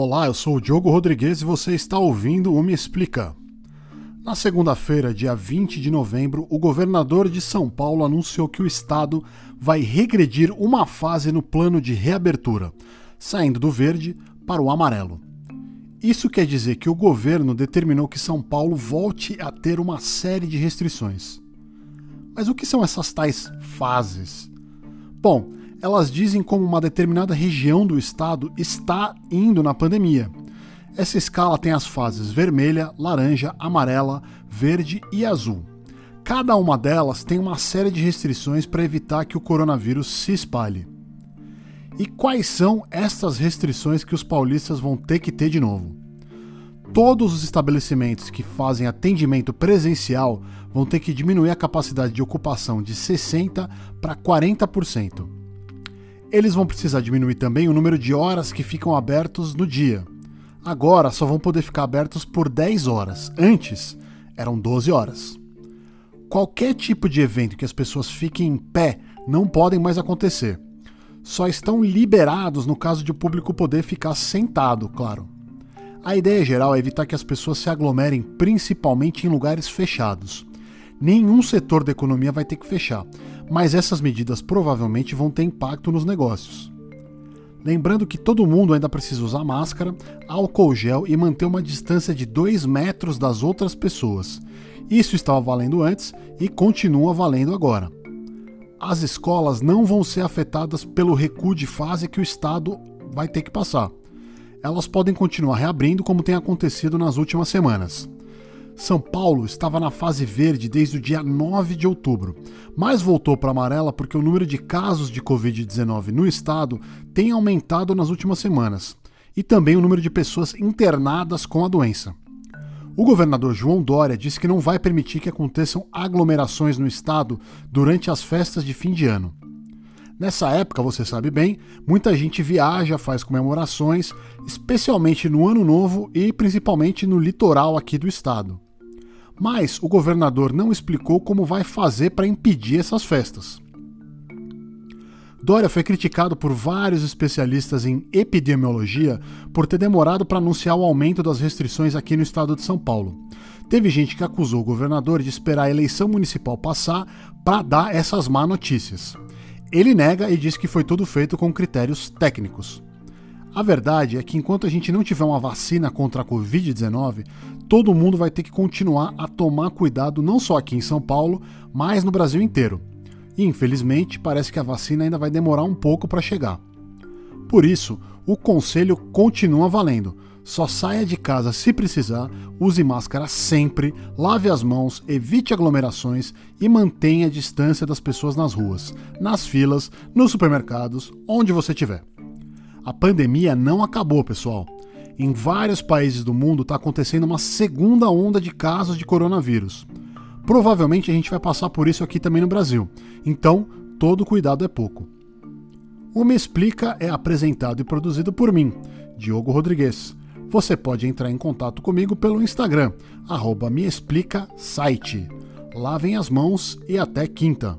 Olá, eu sou o Diogo Rodrigues e você está ouvindo o Me Explica. Na segunda-feira, dia 20 de novembro, o governador de São Paulo anunciou que o estado vai regredir uma fase no plano de reabertura, saindo do verde para o amarelo. Isso quer dizer que o governo determinou que São Paulo volte a ter uma série de restrições. Mas o que são essas tais fases? Bom, elas dizem como uma determinada região do estado está indo na pandemia. Essa escala tem as fases vermelha, laranja, amarela, verde e azul. Cada uma delas tem uma série de restrições para evitar que o coronavírus se espalhe. E quais são estas restrições que os paulistas vão ter que ter de novo? Todos os estabelecimentos que fazem atendimento presencial vão ter que diminuir a capacidade de ocupação de 60% para 40%. Eles vão precisar diminuir também o número de horas que ficam abertos no dia. Agora só vão poder ficar abertos por 10 horas. Antes eram 12 horas. Qualquer tipo de evento que as pessoas fiquem em pé não podem mais acontecer. Só estão liberados no caso de o público poder ficar sentado, claro. A ideia geral é evitar que as pessoas se aglomerem principalmente em lugares fechados. Nenhum setor da economia vai ter que fechar, mas essas medidas provavelmente vão ter impacto nos negócios. Lembrando que todo mundo ainda precisa usar máscara, álcool gel e manter uma distância de 2 metros das outras pessoas. Isso estava valendo antes e continua valendo agora. As escolas não vão ser afetadas pelo recuo de fase que o Estado vai ter que passar. Elas podem continuar reabrindo como tem acontecido nas últimas semanas. São Paulo estava na fase verde desde o dia 9 de outubro, mas voltou para amarela porque o número de casos de Covid-19 no estado tem aumentado nas últimas semanas, e também o número de pessoas internadas com a doença. O governador João Dória disse que não vai permitir que aconteçam aglomerações no estado durante as festas de fim de ano. Nessa época, você sabe bem, muita gente viaja, faz comemorações, especialmente no Ano Novo e principalmente no litoral aqui do estado. Mas o governador não explicou como vai fazer para impedir essas festas. Dória foi criticado por vários especialistas em epidemiologia por ter demorado para anunciar o aumento das restrições aqui no estado de São Paulo. Teve gente que acusou o governador de esperar a eleição municipal passar para dar essas má notícias. Ele nega e diz que foi tudo feito com critérios técnicos. A verdade é que enquanto a gente não tiver uma vacina contra a Covid-19, todo mundo vai ter que continuar a tomar cuidado não só aqui em São Paulo, mas no Brasil inteiro. E infelizmente parece que a vacina ainda vai demorar um pouco para chegar. Por isso, o conselho continua valendo. Só saia de casa se precisar, use máscara sempre, lave as mãos, evite aglomerações e mantenha a distância das pessoas nas ruas, nas filas, nos supermercados, onde você estiver. A pandemia não acabou, pessoal em vários países do mundo está acontecendo uma segunda onda de casos de coronavírus. Provavelmente a gente vai passar por isso aqui também no Brasil, então todo cuidado é pouco. O Me Explica é apresentado e produzido por mim, Diogo Rodrigues. Você pode entrar em contato comigo pelo Instagram, arroba Me Explica Site. Lavem as mãos e até quinta.